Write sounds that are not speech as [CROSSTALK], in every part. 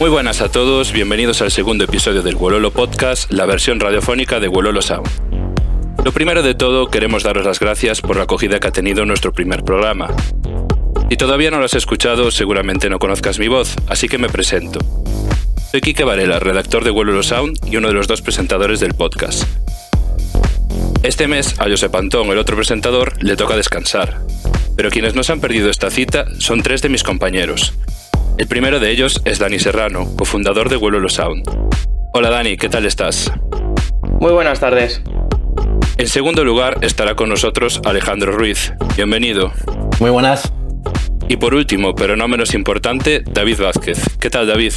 Muy buenas a todos, bienvenidos al segundo episodio del Wololo Podcast, la versión radiofónica de Wololo Sound. Lo primero de todo, queremos daros las gracias por la acogida que ha tenido nuestro primer programa. Si todavía no lo has escuchado, seguramente no conozcas mi voz, así que me presento. Soy Kike Varela, redactor de Wololo Sound y uno de los dos presentadores del podcast. Este mes, a Josep Antón, el otro presentador, le toca descansar. Pero quienes nos han perdido esta cita son tres de mis compañeros, el primero de ellos es Dani Serrano, cofundador de Vuelo Sound. Hola Dani, ¿qué tal estás? Muy buenas tardes. En segundo lugar estará con nosotros Alejandro Ruiz. Bienvenido. Muy buenas. Y por último, pero no menos importante, David Vázquez. ¿Qué tal David?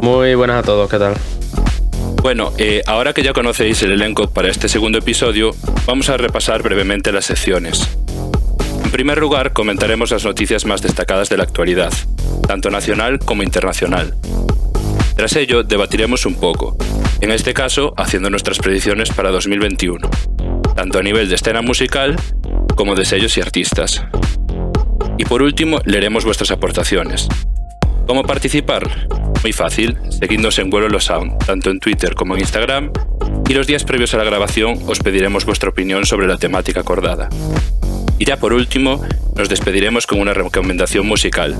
Muy buenas a todos, ¿qué tal? Bueno, eh, ahora que ya conocéis el elenco para este segundo episodio, vamos a repasar brevemente las secciones. En primer lugar, comentaremos las noticias más destacadas de la actualidad tanto nacional como internacional. Tras ello, debatiremos un poco, en este caso haciendo nuestras predicciones para 2021, tanto a nivel de escena musical como de sellos y artistas. Y por último, leeremos vuestras aportaciones. ¿Cómo participar? Muy fácil, seguidnos en Vuelo Sound, tanto en Twitter como en Instagram, y los días previos a la grabación os pediremos vuestra opinión sobre la temática acordada. Y ya por último, nos despediremos con una recomendación musical,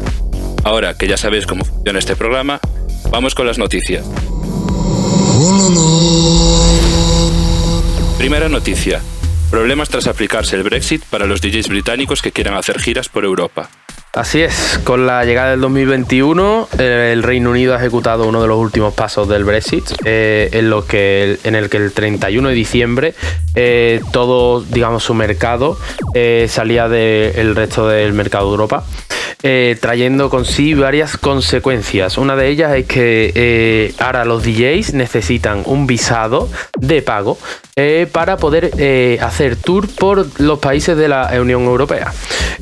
Ahora que ya sabéis cómo funciona este programa, vamos con las noticias. Primera noticia. Problemas tras aplicarse el Brexit para los DJs británicos que quieran hacer giras por Europa. Así es, con la llegada del 2021, eh, el Reino Unido ha ejecutado uno de los últimos pasos del Brexit, eh, en, lo que, en el que el 31 de diciembre eh, todo, digamos, su mercado salía del resto del mercado de Europa. Trayendo consigo varias consecuencias. Una de ellas es que ahora los DJs necesitan un visado de pago para poder hacer tour por los países de la Unión Europea.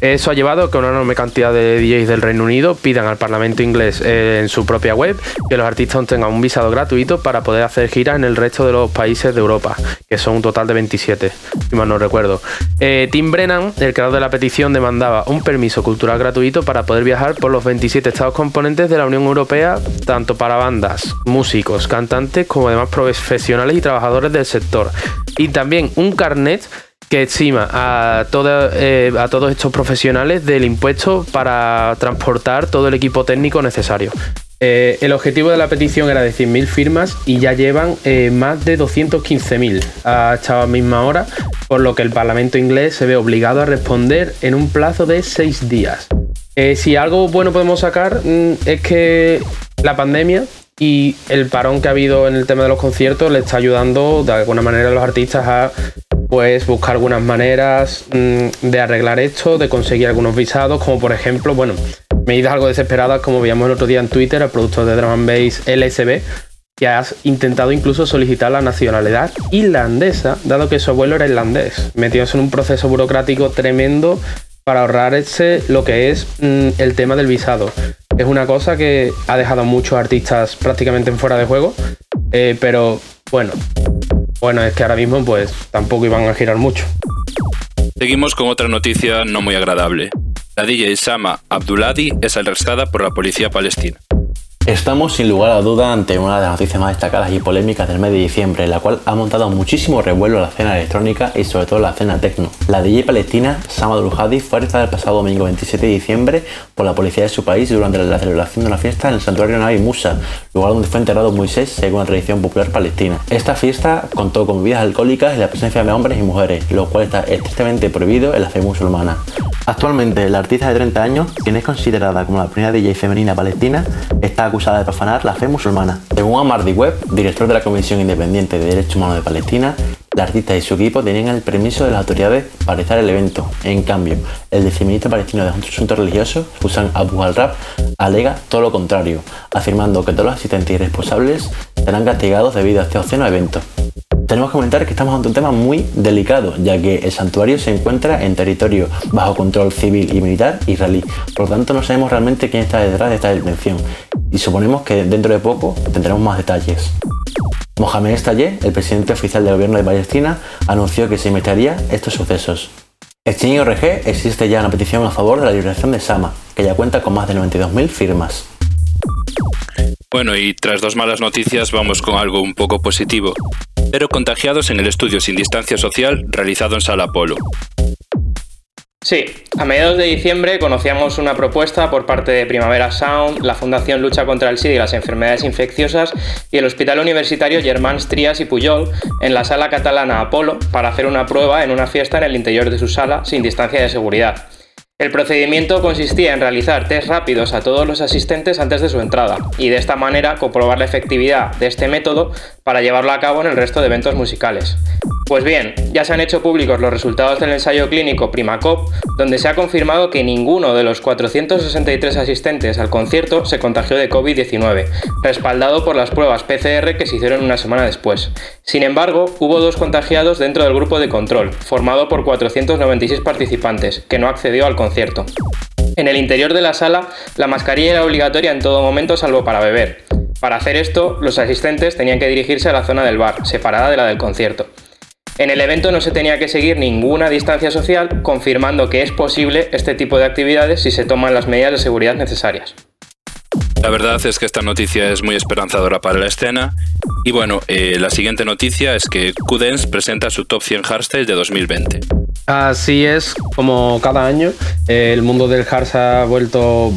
Eso ha llevado a que una enorme cantidad de DJs del Reino Unido pidan al Parlamento inglés en su propia web que los artistas tengan un visado gratuito para poder hacer giras en el resto de los países de Europa, que son un total de 27, si mal no recuerdo. Tim Brennan, el creador de la petición, demandaba un permiso cultural gratuito para poder viajar por los 27 estados componentes de la Unión Europea, tanto para bandas, músicos, cantantes, como demás profesionales y trabajadores del sector. Y también un carnet que exima a, eh, a todos estos profesionales del impuesto para transportar todo el equipo técnico necesario. Eh, el objetivo de la petición era de 100.000 firmas y ya llevan eh, más de 215.000 a esta misma hora, por lo que el Parlamento inglés se ve obligado a responder en un plazo de seis días. Si algo bueno podemos sacar mm, es que la pandemia y el parón que ha habido en el tema de los conciertos le está ayudando de alguna manera a los artistas a pues buscar algunas maneras mm, de arreglar esto, de conseguir algunos visados, como por ejemplo, bueno, medidas algo desesperadas como veíamos el otro día en Twitter, el productor de Drum Bass LSB, que ha intentado incluso solicitar la nacionalidad irlandesa, dado que su abuelo era irlandés, metidos en un proceso burocrático tremendo para ahorrarse lo que es mm, el tema del visado. Es una cosa que ha dejado a muchos artistas prácticamente en fuera de juego, eh, pero bueno, bueno, es que ahora mismo pues tampoco iban a girar mucho. Seguimos con otra noticia no muy agradable. La DJ Sama Abduladi es arrestada por la policía palestina. Estamos sin lugar a duda ante una de las noticias más destacadas y polémicas del mes de diciembre, la cual ha montado muchísimo revuelo la escena electrónica y sobre todo la escena techno. La DJ palestina Sama Hadi fue arrestada el pasado domingo 27 de diciembre por la policía de su país durante la celebración de una fiesta en el santuario Nabi Musa, lugar donde fue enterrado Moisés según la tradición popular palestina. Esta fiesta contó con bebidas alcohólicas y la presencia de hombres y mujeres, lo cual está estrictamente prohibido en la fe musulmana. Actualmente, la artista de 30 años, quien es considerada como la primera DJ femenina palestina, está acusada de profanar la fe musulmana. Según Amardi Webb, director de la Comisión Independiente de Derechos Humanos de Palestina, la artista y su equipo tenían el permiso de las autoridades para realizar el evento. En cambio, el viceministro palestino de Asuntos Religiosos, Hussein Abu al-Rab, alega todo lo contrario, afirmando que todos los asistentes y responsables serán castigados debido a este obsceno evento tenemos que comentar que estamos ante un tema muy delicado, ya que el santuario se encuentra en territorio bajo control civil y militar israelí. Por lo tanto, no sabemos realmente quién está detrás de esta detención y suponemos que dentro de poco tendremos más detalles. Mohamed Estallé, el presidente oficial del gobierno de Palestina, anunció que se investigaría estos sucesos. En ORG existe ya una petición a favor de la liberación de Sama, que ya cuenta con más de 92.000 firmas. Bueno, y tras dos malas noticias vamos con algo un poco positivo. Pero contagiados en el estudio sin distancia social realizado en Sala Polo. Sí, a mediados de diciembre conocíamos una propuesta por parte de Primavera Sound, la Fundación Lucha contra el SIDA y las Enfermedades Infecciosas y el Hospital Universitario Germán Trías y Puyol en la sala catalana Apolo para hacer una prueba en una fiesta en el interior de su sala sin distancia de seguridad. El procedimiento consistía en realizar test rápidos a todos los asistentes antes de su entrada y de esta manera comprobar la efectividad de este método para llevarlo a cabo en el resto de eventos musicales. Pues bien, ya se han hecho públicos los resultados del ensayo clínico Primacop, donde se ha confirmado que ninguno de los 463 asistentes al concierto se contagió de COVID-19, respaldado por las pruebas PCR que se hicieron una semana después. Sin embargo, hubo dos contagiados dentro del grupo de control, formado por 496 participantes, que no accedió al concierto. En el interior de la sala, la mascarilla era obligatoria en todo momento salvo para beber. Para hacer esto, los asistentes tenían que dirigirse a la zona del bar, separada de la del concierto. En el evento no se tenía que seguir ninguna distancia social, confirmando que es posible este tipo de actividades si se toman las medidas de seguridad necesarias. La verdad es que esta noticia es muy esperanzadora para la escena. Y bueno, eh, la siguiente noticia es que Qdance presenta su top 100 hardstyle de 2020. Así es, como cada año, el mundo del hard se ha vuelto.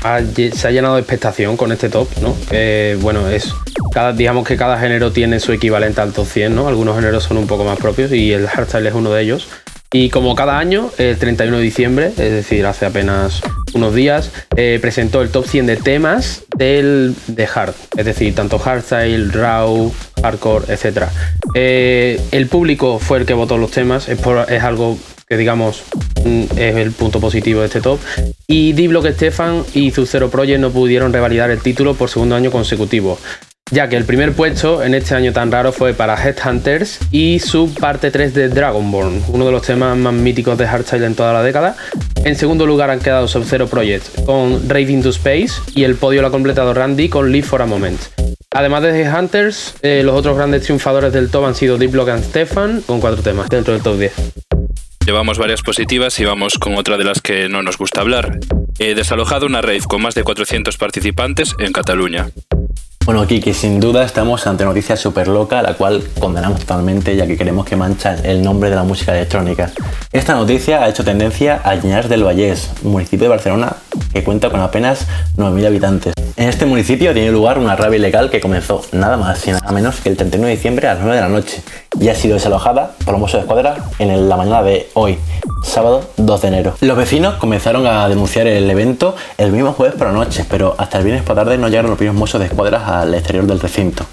se ha llenado de expectación con este top, ¿no? bueno, es digamos que cada género tiene su equivalente al top 100, ¿no? Algunos géneros son un poco más propios y el hardstyle es uno de ellos. Y como cada año, el 31 de diciembre, es decir, hace apenas unos días, eh, presentó el top 100 de temas del, de hard, es decir, tanto hardstyle, raw, hardcore, etc. Eh, el público fue el que votó los temas, es, es algo que digamos mm, es el punto positivo de este top. Y D-Block Stefan y Zero Project no pudieron revalidar el título por segundo año consecutivo ya que el primer puesto en este año tan raro fue para Headhunters y su parte 3 de Dragonborn, uno de los temas más míticos de Hardstyle en toda la década. En segundo lugar han quedado Sub-Zero Project con Rave into Space y el podio lo ha completado Randy con Live for a Moment. Además de Headhunters, eh, los otros grandes triunfadores del top han sido Block and Stefan con cuatro temas dentro del top 10. Llevamos varias positivas y vamos con otra de las que no nos gusta hablar. He desalojado una rave con más de 400 participantes en Cataluña. Bueno, Kiki, sin duda estamos ante noticia súper loca, la cual condenamos totalmente ya que queremos que mancha el nombre de la música electrónica. Esta noticia ha hecho tendencia a Llenar del Vallés, municipio de Barcelona que cuenta con apenas 9.000 habitantes. En este municipio tiene lugar una rabia ilegal que comenzó nada más y nada menos que el 31 de diciembre a las 9 de la noche y ha sido desalojada por los de escuadra en la mañana de hoy, sábado 2 de enero. Los vecinos comenzaron a denunciar el evento el mismo jueves por la noche, pero hasta el viernes por tarde no llegaron los primeros mozos de escuadra al exterior del recinto.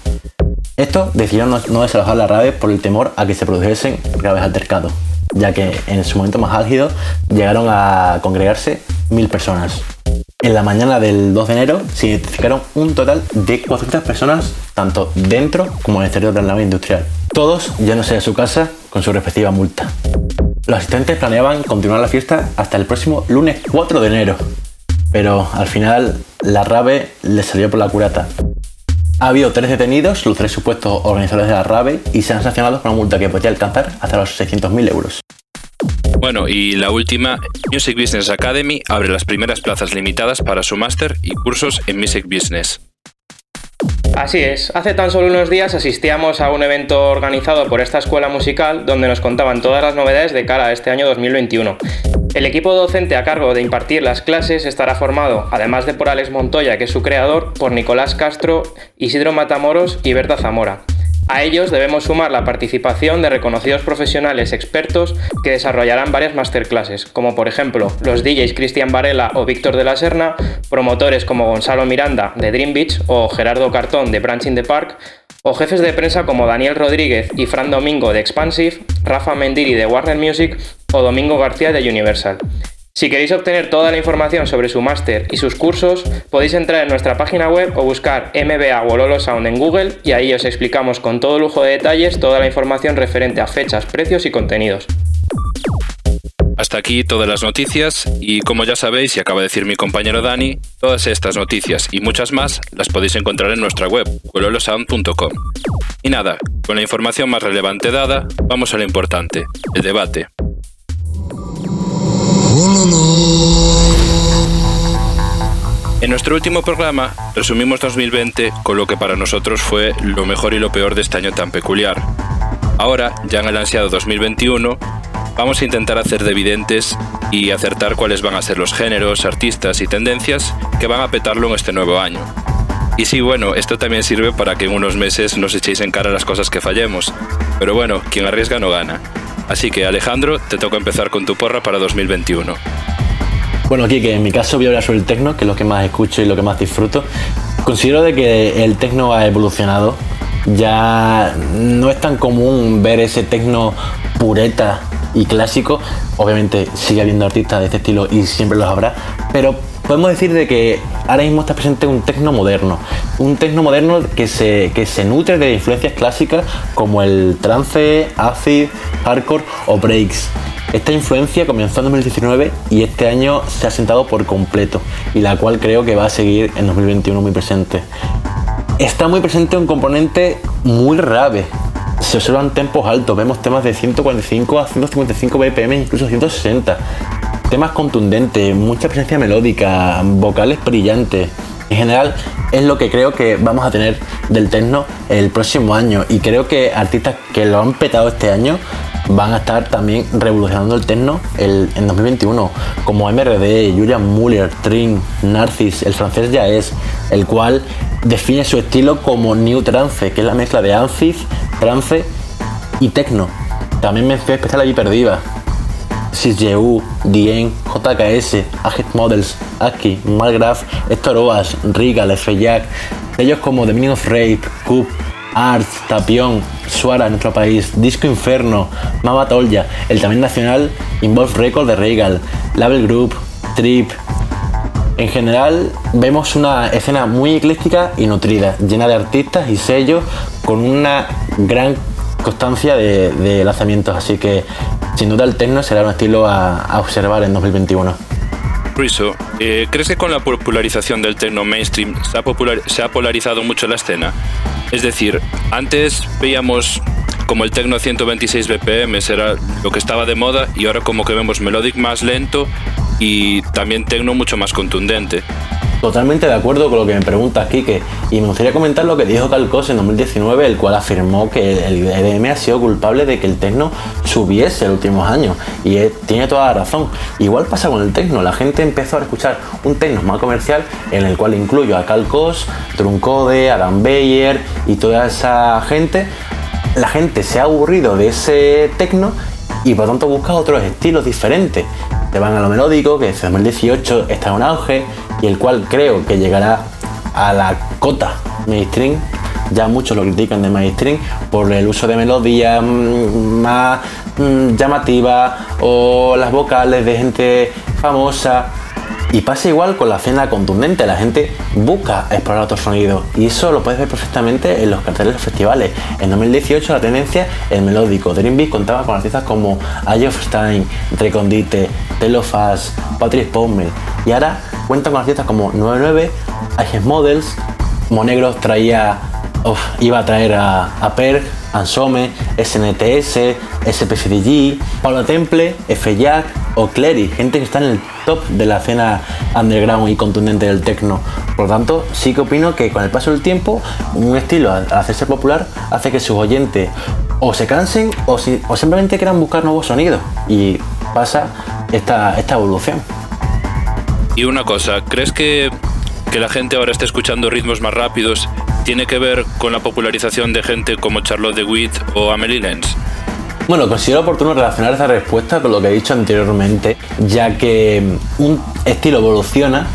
Estos decidieron no, desalojar la rave por el temor a que se produjesen graves altercados, ya que en su momento más álgido llegaron a congregarse mil personas. En la mañana del 2 de enero se identificaron un total de 400 personas, tanto dentro como en el exterior de la nave industrial. Todos yéndose a su casa con su respectiva multa. Los asistentes planeaban continuar la fiesta hasta el próximo lunes 4 de enero, pero al final la rave les salió por la curata. Ha habido tres detenidos, los tres supuestos organizadores de la rave, y se han sancionado con una multa que podría alcanzar hasta los 600.000 euros. Bueno, y la última, Music Business Academy abre las primeras plazas limitadas para su máster y cursos en Music Business. Así es, hace tan solo unos días asistíamos a un evento organizado por esta escuela musical donde nos contaban todas las novedades de cara a este año 2021. El equipo docente a cargo de impartir las clases estará formado, además de por Alex Montoya, que es su creador, por Nicolás Castro, Isidro Matamoros y Berta Zamora. A ellos debemos sumar la participación de reconocidos profesionales expertos que desarrollarán varias masterclasses, como por ejemplo los DJs Cristian Varela o Víctor de la Serna, promotores como Gonzalo Miranda de Dream Beach o Gerardo Cartón de Branching the Park, o jefes de prensa como Daniel Rodríguez y Fran Domingo de Expansive, Rafa Mendiri de Warner Music o Domingo García de Universal. Si queréis obtener toda la información sobre su máster y sus cursos, podéis entrar en nuestra página web o buscar MBA Wololo Sound en Google y ahí os explicamos con todo lujo de detalles toda la información referente a fechas, precios y contenidos. Hasta aquí todas las noticias y como ya sabéis y acaba de decir mi compañero Dani, todas estas noticias y muchas más las podéis encontrar en nuestra web, wololosound.com. Y nada, con la información más relevante dada, vamos a lo importante, el debate. En nuestro último programa resumimos 2020 con lo que para nosotros fue lo mejor y lo peor de este año tan peculiar. Ahora, ya en el ansiado 2021, vamos a intentar hacer de evidentes y acertar cuáles van a ser los géneros, artistas y tendencias que van a petarlo en este nuevo año. Y sí, bueno, esto también sirve para que en unos meses nos echéis en cara las cosas que fallemos. Pero bueno, quien arriesga no gana. Así que Alejandro, te toca empezar con tu porra para 2021. Bueno, aquí que en mi caso voy a hablar sobre el tecno, que es lo que más escucho y lo que más disfruto. Considero de que el tecno ha evolucionado. Ya no es tan común ver ese tecno pureta y clásico. Obviamente sigue habiendo artistas de este estilo y siempre los habrá, pero podemos decir de que ahora mismo está presente un tecno moderno, un tecno moderno que se, que se nutre de influencias clásicas como el trance, acid, hardcore o breaks. Esta influencia comenzó en 2019 y este año se ha sentado por completo y la cual creo que va a seguir en 2021 muy presente. Está muy presente un componente muy grave. Se observan tempos altos, vemos temas de 145 a 155 BPM, incluso 160 temas contundentes, mucha presencia melódica, vocales brillantes. En general es lo que creo que vamos a tener del techno el próximo año y creo que artistas que lo han petado este año van a estar también revolucionando el techno en 2021 como MRD, Julian Muller, Trin, Narcis, el francés ya es, el cual define su estilo como New Trance, que es la mezcla de Ancis, trance y techno. También mención especial a Hyperdiva, CGU, Dien, JKS, Agit Models, Aki, Malgraph, Héctor Oas, Regal, F-Jack, ellos como The Meaning of Rape, Coop, Arts, Tapión, Suara en nuestro país, Disco Inferno, Mama el también nacional Involve Record de Regal, Label Group, Trip. En general vemos una escena muy ecléctica y nutrida, llena de artistas y sellos con una gran constancia de, lanzamientos, así que sin duda el techno será un estilo a, observar en 2021. Ruiso, eh, ¿crees que con la popularización del techno mainstream se ha, se ha polarizado mucho la escena? Es decir, antes veíamos como el techno 126 BPM era lo que estaba de moda y ahora como que vemos melodic más lento y también techno mucho más contundente. Totalmente de acuerdo con lo que me preguntas, Kike, y me gustaría comentar lo que dijo Calcos en 2019, el cual afirmó que el EDM ha sido culpable de que el techno subiese en los últimos años, y tiene toda la razón. Igual pasa con el techno, la gente empezó a escuchar un techno más comercial, en el cual incluyo a Calcos, Truncode, Adam Beyer y toda esa gente. La gente se ha aburrido de ese techno y por tanto busca otros estilos diferentes. Te van a lo melódico, que desde 2018 está en auge, y el cual creo que llegará a la cota mainstream. Ya muchos lo critican de mainstream por el uso de melodías mm, más mm, llamativas o las vocales de gente famosa. Y pasa igual con la escena contundente, la gente busca explorar otros sonidos y eso lo puedes ver perfectamente en los carteles de festivales. En 2018 la tendencia el melódico. Dream Beat contaba con artistas como Eye of Stein, Recondite, Telofast, Patrick Pommel y ahora cuenta con artistas como 99, Agent Models, Monegros traía, iba a traer a, a Perk, Ansome, SNTS, SPCDG, Paula Temple, F-Jack o Clery, gente que está en el top de la escena underground y contundente del techno. Por lo tanto, sí que opino que con el paso del tiempo, un estilo al hacerse popular hace que sus oyentes o se cansen o, si, o simplemente quieran buscar nuevos sonidos y pasa esta, esta evolución. Y una cosa, ¿crees que, que la gente ahora está escuchando ritmos más rápidos tiene que ver con la popularización de gente como Charlotte DeWitt o Amelie Lenz? Bueno, considero oportuno relacionar esa respuesta con lo que he dicho anteriormente, ya que un estilo evoluciona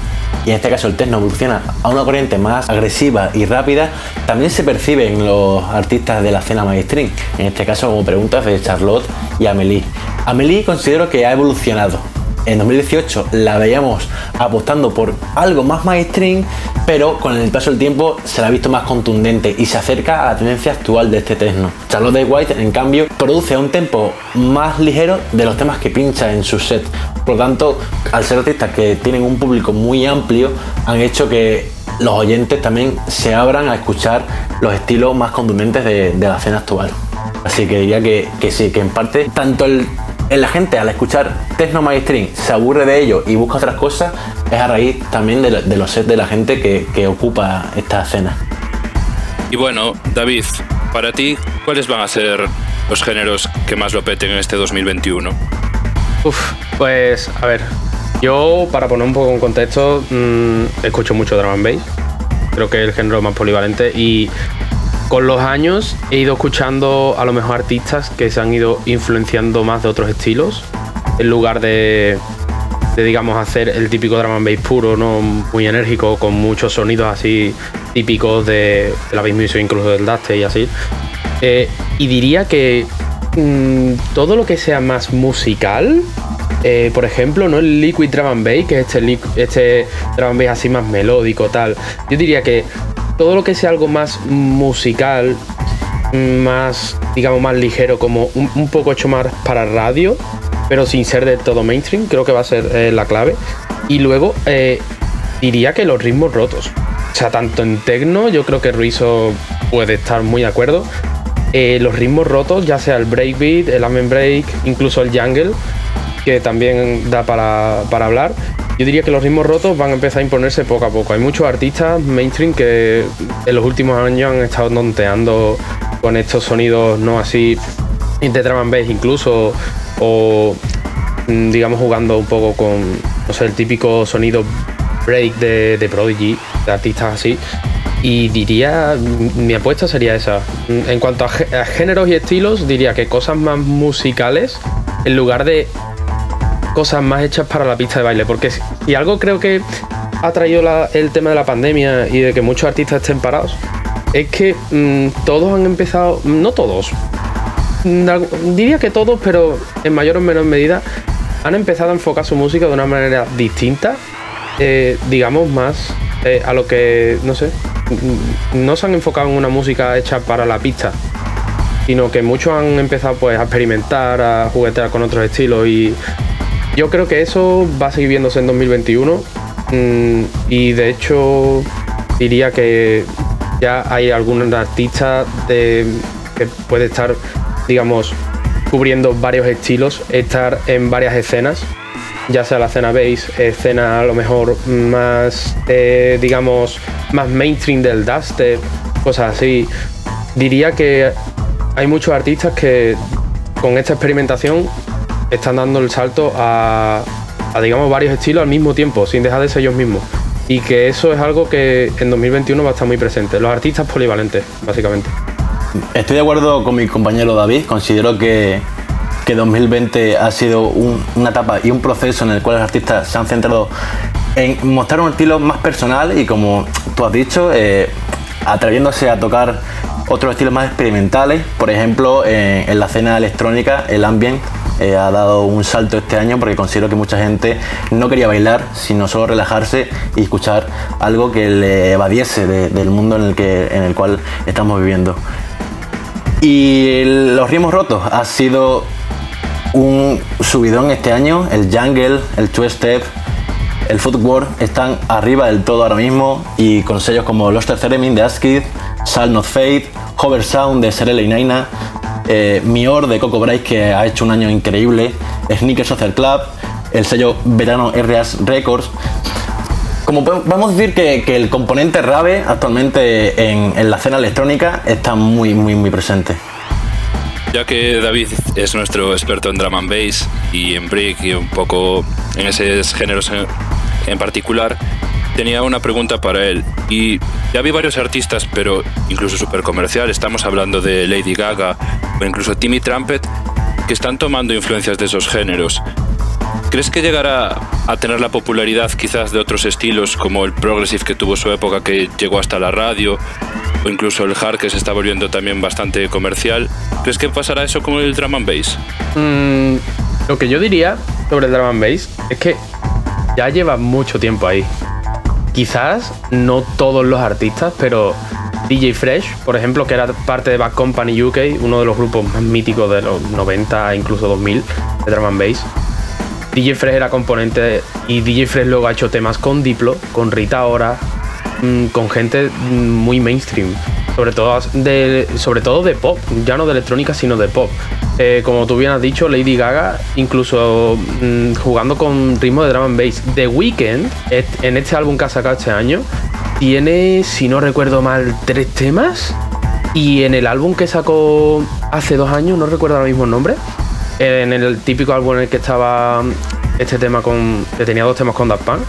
y en este caso el techno evoluciona a una corriente más agresiva y rápida, también se percibe en los artistas de la escena mainstream. En este caso, como preguntas de Charlotte y Amelie. Amelie considero que ha evolucionado, en 2018 la veíamos apostando por algo más mainstream, pero con el paso del tiempo se la ha visto más contundente y se acerca a la tendencia actual de este techno. Charlotte White, en cambio, produce un tempo más ligero de los temas que pincha en su set. Por lo tanto, al ser artistas que tienen un público muy amplio, han hecho que los oyentes también se abran a escuchar los estilos más contundentes de, la escena actual. Así que diría que, que sí, que en parte tanto el la gente al escuchar techno mainstream se aburre de ello y busca otras cosas, es a raíz también de, los sets de la gente que, que ocupa esta escena. Y bueno, David, para ti, ¿cuáles van a ser los géneros que más lo peten en este 2021? Uf, pues a ver, yo para poner un poco en contexto, mm, escucho mucho drum and bass. Creo que es el género más polivalente y con los años he ido escuchando a lo mejor artistas que se han ido influenciando más de otros estilos en lugar de, digamos hacer el típico drum and bass puro, no muy enérgico con muchos sonidos así típicos de, la bass music incluso del daste y así. Eh, y diría que mm, todo lo que sea más musical, eh, por ejemplo, ¿no? El Liquid Drum and Bass, que es este, este Drum and Bass así más melódico, tal. Yo diría que todo lo que sea algo más musical, más, digamos, más ligero, como un, poco hecho más para radio, pero sin ser de todo mainstream, creo que va a ser eh, la clave. Y luego diría que los ritmos rotos. O sea, tanto en techno, yo creo que Ruizo puede estar muy de acuerdo, eh, los ritmos rotos, ya sea el breakbeat, el amen break, incluso el jungle, que también da para, hablar. Yo diría que los ritmos rotos van a empezar a imponerse poco a poco. Hay muchos artistas mainstream que en los últimos años han estado donteando con estos sonidos no así de drum and bass incluso o mm, digamos jugando un poco con no sé, el típico sonido break de, de Prodigy, de artistas así. Y diría, mi apuesta sería esa. En cuanto a, géneros y estilos, diría que cosas más musicales en lugar de cosas más hechas para la pista de baile. Porque si algo creo que ha traído el tema de la pandemia y de que muchos artistas estén parados, es que mm, todos han empezado, no todos, diría que todos, pero en mayor o menor medida, han empezado a enfocar su música de una manera distinta, eh, digamos más eh, a lo que, no sé, no se han enfocado en una música hecha para la pista, sino que muchos han empezado pues a experimentar, a juguetear con otros estilos y yo creo que eso va a seguir viéndose en 2021 mm, y de hecho diría que ya hay algún artista que puede estar, digamos, cubriendo varios estilos, estar en varias escenas ya sea la escena bass, escena a lo mejor más, eh, digamos, más mainstream del dubstep, cosas así. Diría que hay muchos artistas que con esta experimentación están dando el salto a, digamos, varios estilos al mismo tiempo, sin dejar de ser ellos mismos. Y que eso es algo que en 2021 va a estar muy presente. Los artistas polivalentes, básicamente. Estoy de acuerdo con mi compañero David. Considero que que 2020 ha sido una etapa y un proceso en el cual los artistas se han centrado en mostrar un estilo más personal y como tú has dicho, eh, atreviéndose a tocar otros estilos más experimentales. Por ejemplo, en la escena electrónica, el ambient eh, ha dado un salto este año porque considero que mucha gente no quería bailar, sino solo relajarse y escuchar algo que le evadiese del mundo en el, que, en el cual estamos viviendo. Y los ritmos rotos ha sido un subidón este año. El Jungle, el Two Step, el Footwork están arriba del todo ahora mismo y con sellos como Lost Theremin de Askid, Sal Not Fade, Hover Sound de Serele y Naina, eh, Mior de Coco Bryce que ha hecho un año increíble, Sneaker Social Club, el sello verano RAS Records. Como podemos decir que, el componente rave actualmente en, en la escena electrónica está muy, muy, muy presente. Ya que David es nuestro experto en drum and bass y en break y un poco en esos géneros en, particular, tenía una pregunta para él. Y ya vi varios artistas, pero incluso súper comercial, estamos hablando de Lady Gaga o incluso Timmy Trumpet, que están tomando influencias de esos géneros. ¿Crees que llegará a tener la popularidad quizás de otros estilos como el progressive que tuvo su época que llegó hasta la radio o incluso el hard que se está volviendo también bastante comercial. ¿Crees que pasará eso con el drum and bass? Mm, lo que yo diría sobre el drum and bass es que ya lleva mucho tiempo ahí. Quizás no todos los artistas, pero DJ Fresh, por ejemplo, que era parte de Back Company UK, uno de los grupos más míticos de los 90 e incluso 2000 de drum and bass. DJ Fresh era componente y DJ Fresh luego ha hecho temas con Diplo, con Rita Ora, Mm, con gente muy mainstream. Sobre todo de, sobre todo de pop, ya no de electrónica, sino de pop. Eh, como tú bien has dicho, Lady Gaga, incluso mm, jugando con ritmo de drum and bass. The Weeknd, en este álbum que ha sacado este año, tiene, si no recuerdo mal, tres temas. Y en el álbum que sacó hace dos años, no recuerdo ahora mismo el nombre, en el típico álbum en el que estaba este tema con. que tenía dos temas con Daft Punk,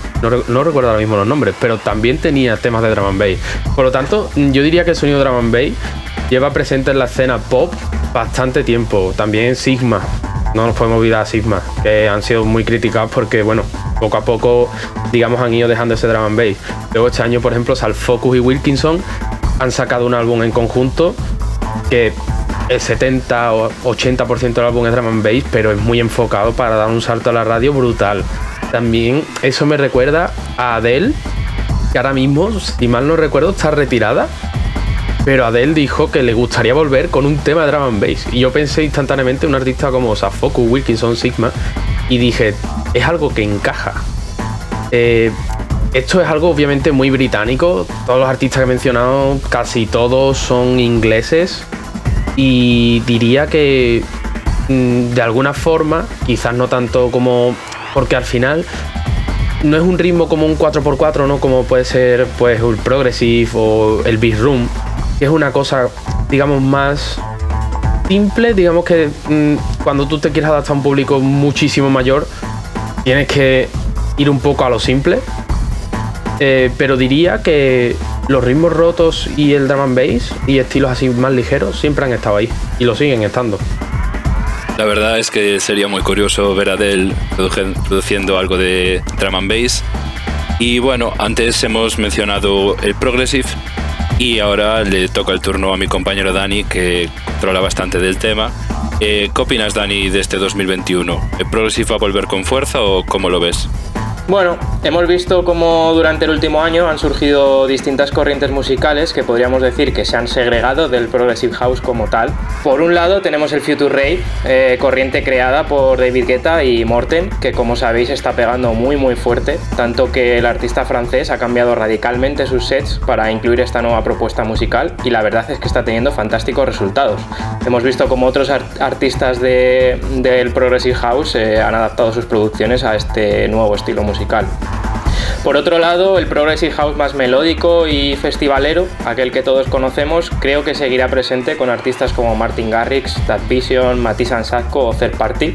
no, recuerdo ahora mismo los nombres, pero también tenía temas de drum and bass. Por lo tanto, yo diría que el sonido drum and bass lleva presente en la escena pop bastante tiempo. También Sigma, no nos podemos olvidar a Sigma, que han sido muy criticados porque, bueno, poco a poco, digamos, han ido dejando ese drum and bass. Luego este año, por ejemplo, Sal Focus y Wilkinson han sacado un álbum en conjunto que el 70 o 80% del álbum es drum and bass, pero es muy enfocado para dar un salto a la radio brutal. También eso me recuerda a Adele, que ahora mismo, si mal no recuerdo, está retirada. Pero Adele dijo que le gustaría volver con un tema de drum and bass. Y yo pensé instantáneamente en un artista como Safoku, Wilkinson, Sigma. Y dije, es algo que encaja. Eh, esto es algo obviamente muy británico. Todos los artistas que he mencionado, casi todos son ingleses. Y diría que mm, de alguna forma, quizás no tanto como. Porque al final no es un ritmo como un 4x4, ¿no? Como puede ser pues el Progressive o el Beat Room, es una cosa, digamos, más simple, digamos que mm, cuando tú te quieres adaptar a un público muchísimo mayor, tienes que ir un poco a lo simple. Eh, pero diría que los ritmos rotos y el drum and bass y estilos así más ligeros siempre han estado ahí y lo siguen estando. La verdad es que sería muy curioso ver a Adele produciendo algo de drum and bass. Y bueno, antes hemos mencionado el progressive y ahora le toca el turno a mi compañero Dani que controla bastante del tema. Eh, ¿Qué opinas Dani de este 2021? ¿El progressive va a volver con fuerza o cómo lo ves? Bueno, hemos visto cómo durante el último año han surgido distintas corrientes musicales que podríamos decir que se han segregado del Progressive House como tal. Por un lado tenemos el Future Rave, eh, corriente creada por David Guetta y Morten, que como sabéis está pegando muy muy fuerte, tanto que el artista francés ha cambiado radicalmente sus sets para incluir esta nueva propuesta musical y la verdad es que está teniendo fantásticos resultados. Hemos visto como otros artistas del Progressive House eh, han adaptado sus producciones a este nuevo estilo musical por otro lado, el Progressive House más melódico y festivalero, aquel que todos conocemos, creo que seguirá presente con artistas como Martin Garrix, That Vision, Matisse Ansatko o Third Party.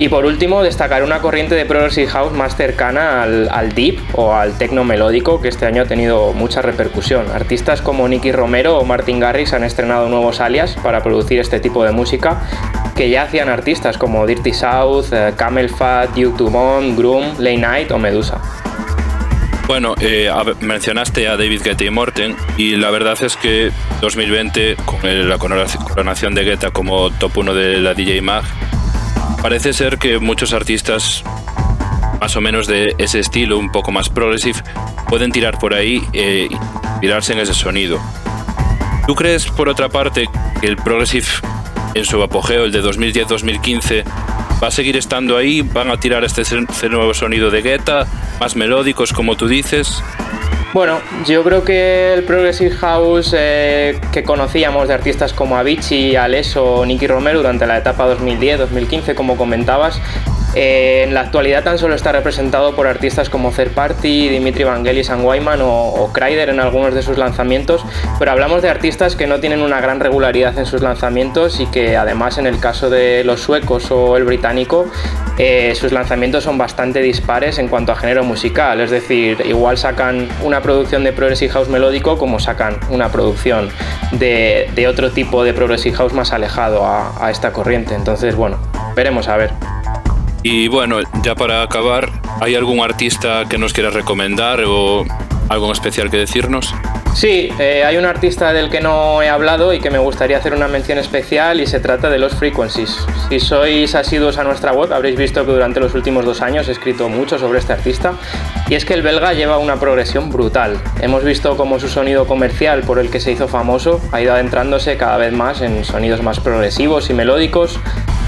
Y por último, destacar una corriente de Progressive House más cercana al, deep o al techno melódico que este año ha tenido mucha repercusión. Artistas como Nicky Romero o Martin Garrix han estrenado nuevos alias para producir este tipo de música que ya hacían artistas como Dirty South, eh, Camel Fat, Duke Dumont, Groom, Late Night o Medusa. Bueno, eh, mencionaste a David Guetta y Morten y la verdad es que 2020, con la coronación de Guetta como top 1 de la DJ Mag, parece ser que muchos artistas más o menos de ese estilo, un poco más progressive, pueden tirar por ahí e inspirarse en ese sonido. ¿Tú crees, por otra parte, que el progressive en su apogeo, el de 2010-2015, va a seguir estando ahí, van a tirar este, este, nuevo sonido de Guetta, más melódicos como tú dices. Bueno, yo creo que el Progressive House eh, que conocíamos de artistas como Avicii, Alesso Nicky Romero durante la etapa 2010-2015, como comentabas, eh, en la actualidad tan solo está representado por artistas como Third Party, Dimitri Vangelis, San Wyman o, o Kreider en algunos de sus lanzamientos, pero hablamos de artistas que no tienen una gran regularidad en sus lanzamientos y que además en el caso de los suecos o el británico, eh, sus lanzamientos son bastante dispares en cuanto a género musical, es decir, igual sacan una producción de Progressive House melódico como sacan una producción de, otro tipo de Progressive House más alejado a esta corriente. Entonces, bueno, veremos a ver. Y bueno, ya para acabar, ¿hay algún artista que nos quieras recomendar o algo especial que decirnos? Sí, eh, hay un artista del que no he hablado y que me gustaría hacer una mención especial y se trata de los Frequencies. Si sois asiduos a nuestra web habréis visto que durante los últimos dos años he escrito mucho sobre este artista y es que el belga lleva una progresión brutal. Hemos visto cómo su sonido comercial por el que se hizo famoso ha ido adentrándose cada vez más en sonidos más progresivos y melódicos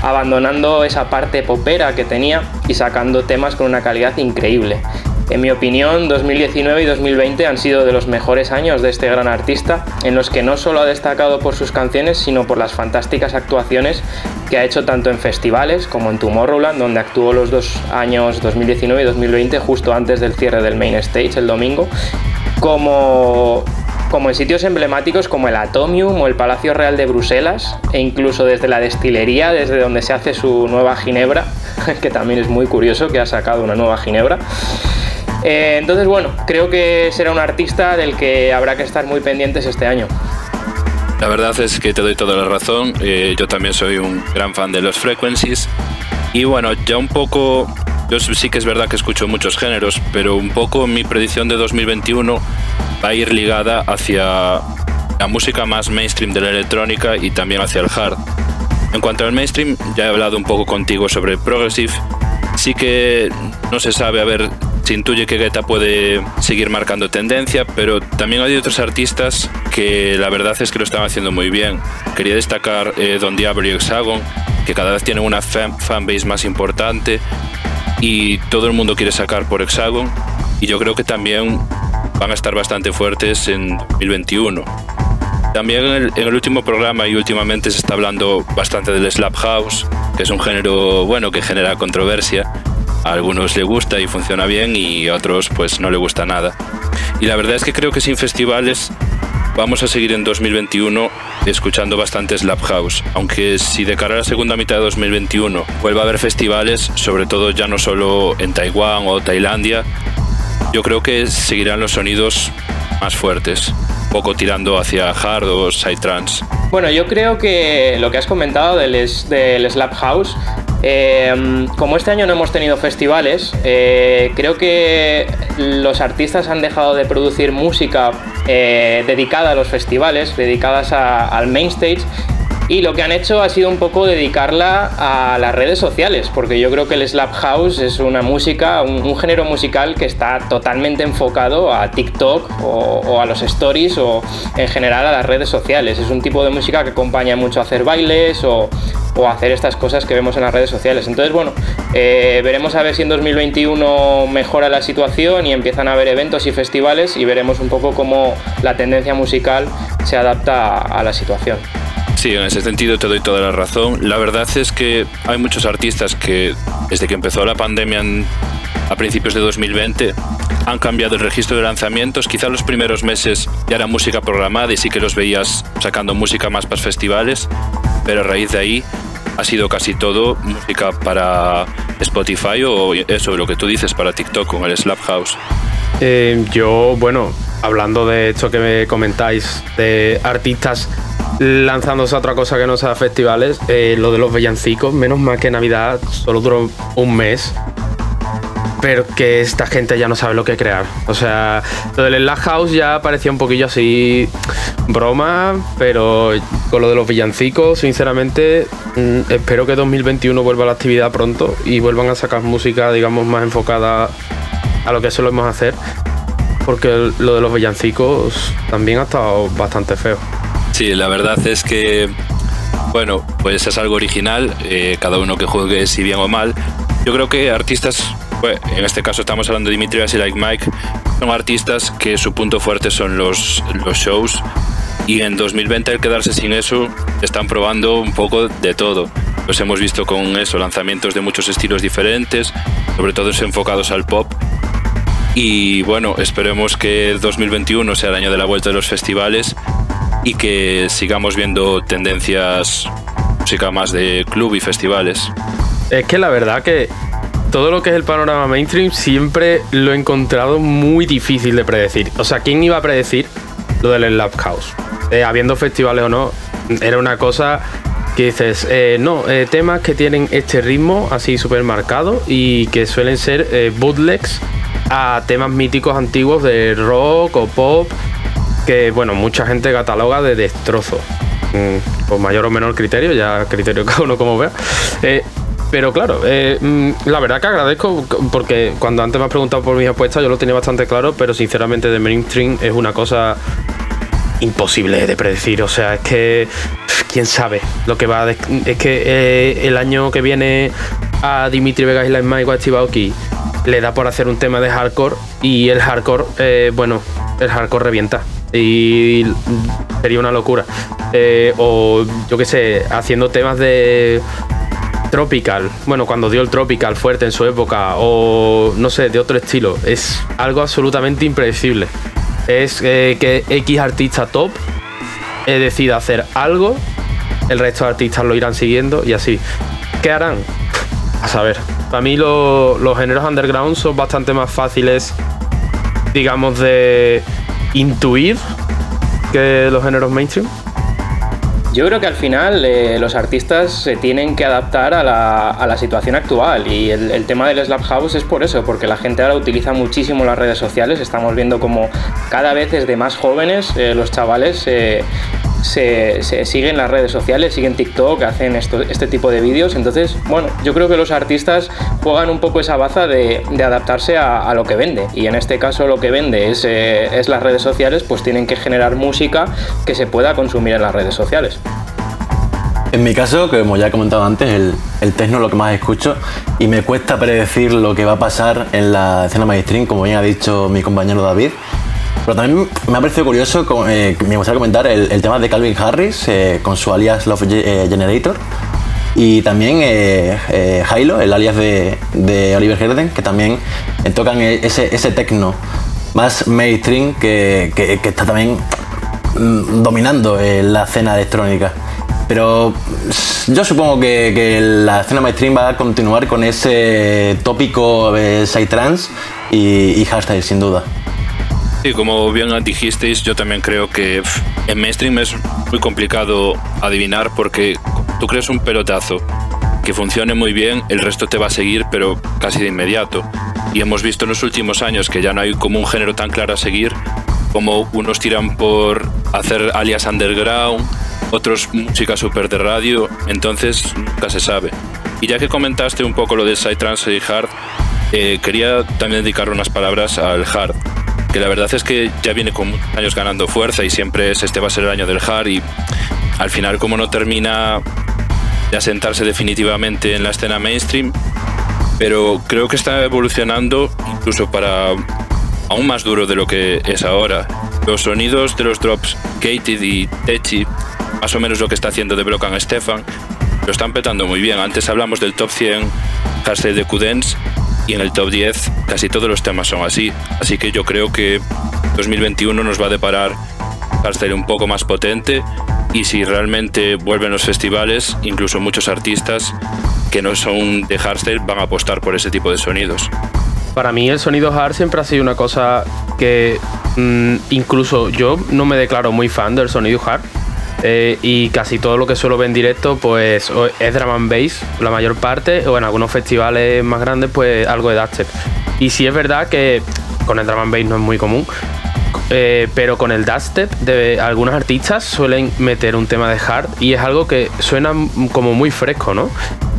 abandonando esa parte popera que tenía y sacando temas con una calidad increíble. En mi opinión, 2019 y 2020 han sido de los mejores años de este gran artista, en los que no solo ha destacado por sus canciones, sino por las fantásticas actuaciones que ha hecho tanto en festivales como en Tomorrowland, donde actuó los dos años 2019 y 2020 justo antes del cierre del main stage el domingo, como como en sitios emblemáticos como el Atomium o el Palacio Real de Bruselas, e incluso desde la destilería, desde donde se hace su nueva ginebra, [LAUGHS] que también es muy curioso que ha sacado una nueva ginebra. Eh, entonces, bueno, creo que será un artista del que habrá que estar muy pendientes este año. La verdad es que te doy toda la razón. Eh, yo también soy un gran fan de los Frequencies. Y bueno, ya un poco yo sí que es verdad que escucho muchos géneros, pero un poco mi predicción de 2021 va a ir ligada hacia la música más mainstream de la electrónica y también hacia el hard. En cuanto al mainstream, ya he hablado un poco contigo sobre progressive. Sí que no se sabe, a ver, se intuye que Guetta puede seguir marcando tendencia, pero también hay otros artistas que la verdad es que lo están haciendo muy bien. Quería destacar eh, Don Diablo y Hexagon, que cada vez tienen una fanbase más importante y todo el mundo quiere sacar por Hexagon y yo creo que también van a estar bastante fuertes en 2021. También en el, último programa y últimamente se está hablando bastante del Slap House, que es un género bueno que genera controversia. A algunos le gusta y funciona bien y a otros pues no le gusta nada. Y la verdad es que creo que sin festivales vamos a seguir en 2021 escuchando bastante Slap House, aunque si de cara a la segunda mitad de 2021 vuelva a haber festivales, sobre todo ya no solo en Taiwán o Tailandia, yo creo que seguirán los sonidos más fuertes, poco tirando hacia hard o trance. Bueno, yo creo que lo que has comentado del, del Slap House Em, como este año no hemos tenido festivales, eh, creo que los artistas han dejado de producir música eh, dedicada a los festivales, dedicadas al main stage, y lo que han hecho ha sido un poco dedicarla a las redes sociales, porque yo creo que el Slap House es una música, un, género musical que está totalmente enfocado a TikTok o, a los stories o en general a las redes sociales. Es un tipo de música que acompaña mucho a hacer bailes o, o hacer estas cosas que vemos en las redes sociales. Entonces, bueno, eh, veremos a ver si en 2021 mejora la situación y empiezan a haber eventos y festivales y veremos un poco cómo la tendencia musical se adapta a la situación. Sí, en ese sentido te doy toda la razón. La verdad es que hay muchos artistas que desde que empezó la pandemia a principios de 2020 han cambiado el registro de lanzamientos. Quizá los primeros meses ya era música programada y sí que los veías sacando música más para festivales, pero a raíz de ahí ha sido casi todo música para Spotify o eso, lo que tú dices, para TikTok con el Slap House. Eh, yo, bueno, hablando de esto que me comentáis, de artistas lanzándose a otra cosa que no sea festivales, eh, lo de los villancicos, menos mal que Navidad solo duró un mes. Pero que esta gente ya no sabe lo que crear. O sea, lo del Slack House ya parecía un poquillo así broma, pero con lo de los villancicos, sinceramente, mm, espero que 2021 vuelva a la actividad pronto y vuelvan a sacar música, digamos, más enfocada a lo que solemos hacer. Porque lo de los villancicos también ha estado bastante feo. Sí, la verdad es que, bueno, pues es algo original, eh, cada uno que juegue si bien o mal. Yo creo que artistas, pues, en este caso estamos hablando de Dimitrios y Like Mike, son artistas que su punto fuerte son los, los shows y en 2020 al quedarse sin eso están probando un poco de todo. Los hemos visto con eso, lanzamientos de muchos estilos diferentes, sobre todo enfocados al pop. Y bueno, esperemos que 2021 sea el año de la vuelta de los festivales y que sigamos viendo tendencias música más de club y festivales. Es que la verdad que todo lo que es el panorama mainstream siempre lo he encontrado muy difícil de predecir. O sea, ¿quién iba a predecir lo del Lab House? Eh, habiendo festivales o no, era una cosa que dices, eh, no, eh, temas que tienen este ritmo así súper marcado y que suelen ser bootlegs a temas míticos antiguos de rock o pop que, bueno, mucha gente cataloga de destrozo. Mm, con mayor o menor criterio, ya criterio [LAUGHS] cada uno como vea. Eh, pero claro, eh, mm, la verdad que agradezco porque cuando antes me has preguntado por mis apuestas yo lo tenía bastante claro, pero sinceramente de mainstream es una cosa imposible de predecir. O sea, es que quién sabe lo que va a... Es que eh, el año que viene a Dimitri Vegas y la Mike le da por hacer un tema de hardcore y el hardcore, bueno, el hardcore revienta y sería una locura. Eh, o yo qué sé, haciendo temas de tropical, bueno, cuando dio el tropical fuerte en su época, o no sé, de otro estilo, es algo absolutamente impredecible. Es eh, que X artista top decida hacer algo, el resto de artistas lo irán siguiendo y así. ¿Qué harán? A saber. Para mí los géneros underground son bastante más fáciles, digamos, de intuir que los géneros mainstream. Yo creo que al final eh, los artistas se tienen que adaptar a la, situación actual y el, tema del Slap House es por eso, porque la gente ahora utiliza muchísimo las redes sociales, estamos viendo como cada vez desde más jóvenes eh, los chavales eh, se, siguen las redes sociales, siguen TikTok, hacen este tipo de vídeos. Entonces, bueno, yo creo que los artistas juegan un poco esa baza de, adaptarse a, lo que vende. Y en este caso lo que vende es, eh, es las redes sociales, pues tienen que generar música que se pueda consumir en las redes sociales. En mi caso, como ya he comentado antes, el, el techno es lo que más escucho y me cuesta predecir lo que va a pasar en la escena mainstream, como bien ha dicho mi compañero David. Pero también me ha parecido curioso, eh, me gustaría comentar el, tema de Calvin Harris eh, con su alias Love eh, Generator. Y también eh, Hilo, el alias de, Oliver Herden, que también tocan ese, ese techno más mainstream que, está también mm, dominando la escena electrónica. Pero yo supongo que, la escena mainstream va a continuar con ese tópico de Psytrance y, y hardstyle, sin duda. Sí, como bien dijisteis, yo también creo que en mainstream es muy complicado adivinar porque tú crees un pelotazo que funcione muy bien, el resto te va a seguir, pero casi de inmediato. Y hemos visto en los últimos años que ya no hay como un género tan claro a seguir, como unos tiran por hacer alias underground, otros música super de radio, entonces nunca se sabe. Y ya que comentaste un poco lo de Psytrance y Hard, eh, quería también dedicar unas palabras al Hard la verdad es que ya viene con años ganando fuerza y siempre es este va a ser el año del hard y al final como no termina de asentarse definitivamente en la escena mainstream, pero creo que está evolucionando incluso para aún más duro de lo que es ahora. Los sonidos de los drops Gated y Techi, más o menos lo que está haciendo de Brock and Stefan, lo están petando muy bien. Antes hablamos del top 100 hardstyle de Cudens y en el top 10 casi todos los temas son así. Así que yo creo que 2021 nos va a deparar hardstyle un poco más potente y si realmente vuelven los festivales, incluso muchos artistas que no son de hardstyle van a apostar por ese tipo de sonidos. Para mí el sonido hard siempre ha sido una cosa que mm, incluso yo no me declaro muy fan del sonido hard, eh, y casi todo lo que suelo ver en directo pues es drum and bass la mayor parte o en algunos festivales más grandes pues algo de dubstep y sí es verdad que con el drum and bass no es muy común eh, pero con el dubstep algunos artistas suelen meter un tema de hard y es algo que suena como muy fresco, ¿no?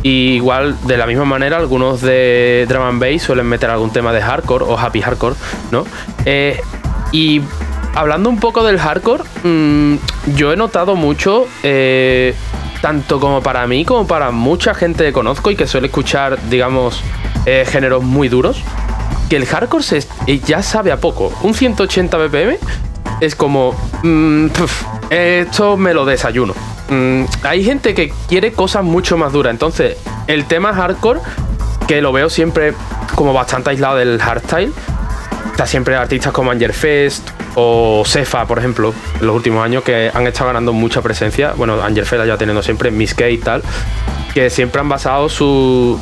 Y igual de la misma manera algunos de drum and bass suelen meter algún tema de hardcore o happy hardcore, ¿no? Eh, y hablando un poco del hardcore, mm, yo he notado mucho, eh, tanto como para mí como para mucha gente que conozco y que suele escuchar, digamos, eh, géneros muy duros, que el hardcore eh, ya sabe a poco. Un 180 BPM es como, mm, esto me lo desayuno. Mm, hay gente que quiere cosas mucho más duras, entonces el tema hardcore, que lo veo siempre como bastante aislado del hardstyle, está siempre artistas como Fest o Cefa, por ejemplo, en los últimos años que han estado ganando mucha presencia. Bueno, Fest ya teniendo siempre Miss y tal, que siempre han basado su,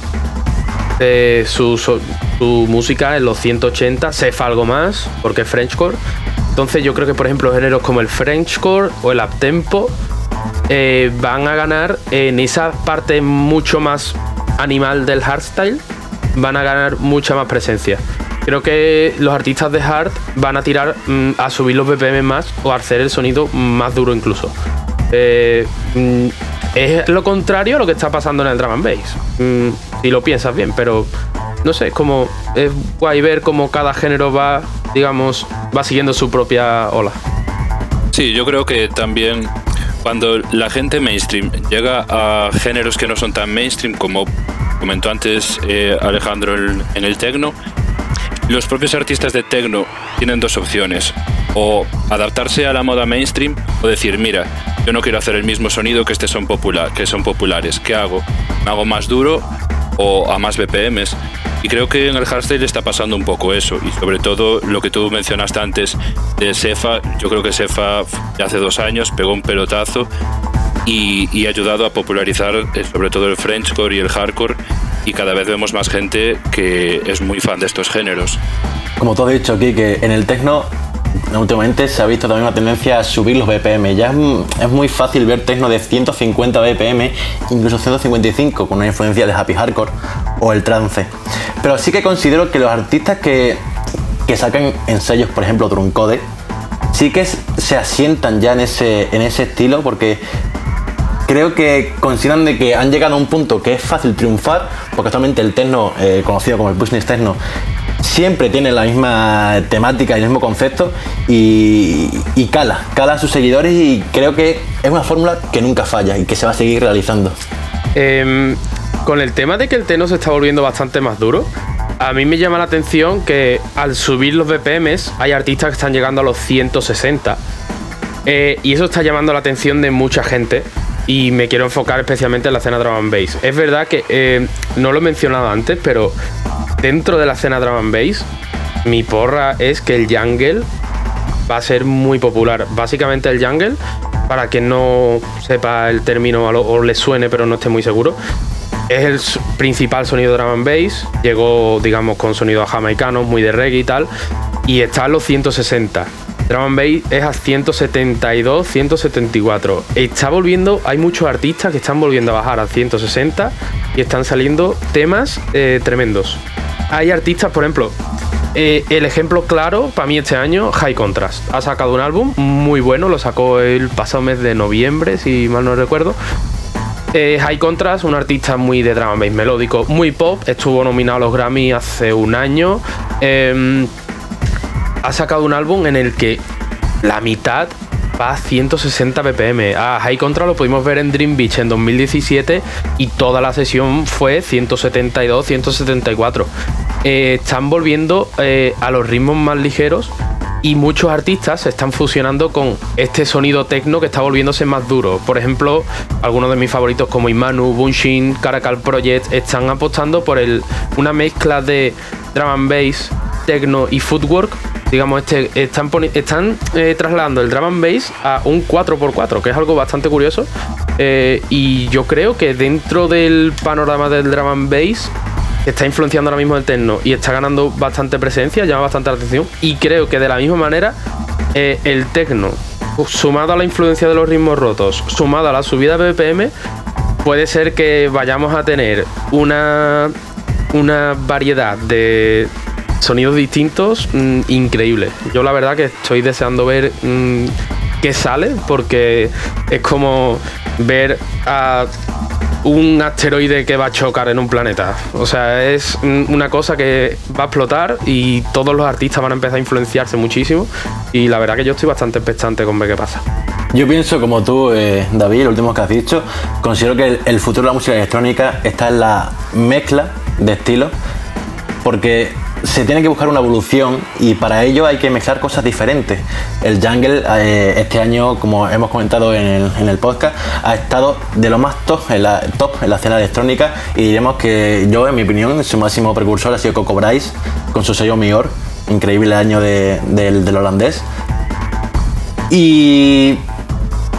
eh, su, música en los 180, Cefa algo más, porque es Frenchcore. Entonces yo creo que, por ejemplo, géneros como el Frenchcore o el uptempo eh, van a ganar en esa parte mucho más animal del hardstyle, van a ganar mucha más presencia. Creo que los artistas de hard van a tirar mm, a subir los BPM más o a hacer el sonido más duro incluso. Eh, mm, es lo contrario a lo que está pasando en el drum and bass. Mm, si lo piensas bien, pero no sé, es como es guay ver cómo cada género va, digamos, va siguiendo su propia ola. Sí, yo creo que también cuando la gente mainstream llega a géneros que no son tan mainstream como comentó antes eh, Alejandro en el techno, Los propios artistas de techno tienen dos opciones, o adaptarse a la moda mainstream o decir, mira, yo no quiero hacer el mismo sonido que este son popular, que son populares, ¿qué hago? ¿Me hago más duro o a más BPMs? Y creo que en el hardstyle está pasando un poco eso. Y sobre todo lo que tú mencionaste antes de Sefa, yo creo que Sefa hace dos años pegó un pelotazo y, ha ayudado a popularizar eh, sobre todo el Frenchcore y el hardcore. Y cada vez vemos más gente que es muy fan de estos géneros. Como tú has dicho aquí, que en el techno últimamente se ha visto también una tendencia a subir los BPM. Ya es, muy fácil ver techno de 150 BPM, incluso 155, con una influencia de happy hardcore o el trance. Pero sí que considero que los artistas que, que sacan ensayos, por ejemplo, Truncode, sí que se asientan ya en ese, en ese estilo porque creo que consideran de que han llegado a un punto que es fácil triunfar, porque actualmente el techno, eh, conocido como el business techno, siempre tiene la misma temática y el mismo concepto y, cala, cala a sus seguidores y creo que es una fórmula que nunca falla y que se va a seguir realizando. Em, con el tema de que el techno se está volviendo bastante más duro, a mí me llama la atención que al subir los BPMs hay artistas que están llegando a los 160 eh, y eso está llamando la atención de mucha gente y me quiero enfocar especialmente en la escena drum and bass. Es verdad que eh, no lo he mencionado antes, pero dentro de la escena drum and bass, mi porra es que el jungle va a ser muy popular. Básicamente el jungle, para que no sepa el término o le suene pero no esté muy seguro, es el principal sonido drum and bass. Llegó, digamos, con sonidos jamaicanos, muy de reggae y tal, y está a los 160 Drum and Bass es a 172, 174. Está volviendo, hay muchos artistas que están volviendo a bajar a 160 y están saliendo temas eh, tremendos. Hay artistas, por ejemplo, eh, el ejemplo claro para mí este año, High Contrast. Ha sacado un álbum muy bueno, lo sacó el pasado mes de noviembre, si mal no recuerdo. Eh, High Contrast, un artista muy de drum and bass melódico, muy pop, estuvo nominado a los Grammy hace un año. Em, ha sacado un álbum en el que la mitad va a 160 ppm. A High Contra lo pudimos ver en Dream Beach en 2017 y toda la sesión fue 172, 174. Eh, están volviendo eh, a los ritmos más ligeros y muchos artistas se están fusionando con este sonido techno que está volviéndose más duro. Por ejemplo, algunos de mis favoritos como Imanu, Bunshin, Caracal Project están apostando por el, una mezcla de drum and bass, techno y footwork digamos, este, están, están eh, trasladando el drum and bass a un 4x4, que es algo bastante curioso. Eh, y yo creo que dentro del panorama del drum and bass está influenciando ahora mismo el techno y está ganando bastante presencia, llama bastante la atención. Y creo que de la misma manera eh, el techno, sumado a la influencia de los ritmos rotos, sumado a la subida de BPM, puede ser que vayamos a tener una, una variedad de, sonidos distintos, mm, increíble. Yo la verdad que estoy deseando ver mm, qué sale, porque es como ver a un asteroide que va a chocar en un planeta. O sea, es una cosa que va a explotar y todos los artistas van a empezar a influenciarse muchísimo. Y la verdad que yo estoy bastante expectante con ver qué pasa. Yo pienso como tú, eh, David, lo último que has dicho, considero que el futuro de la música electrónica está en la mezcla de estilos, porque se tiene que buscar una evolución y para ello hay que mezclar cosas diferentes. El jungle eh, este año, como hemos comentado en el, podcast, ha estado de lo más top en, la, top en la escena electrónica y diremos que yo, en mi opinión, su máximo precursor ha sido Coco Bryce con su sello Mior, increíble año del holandés. Y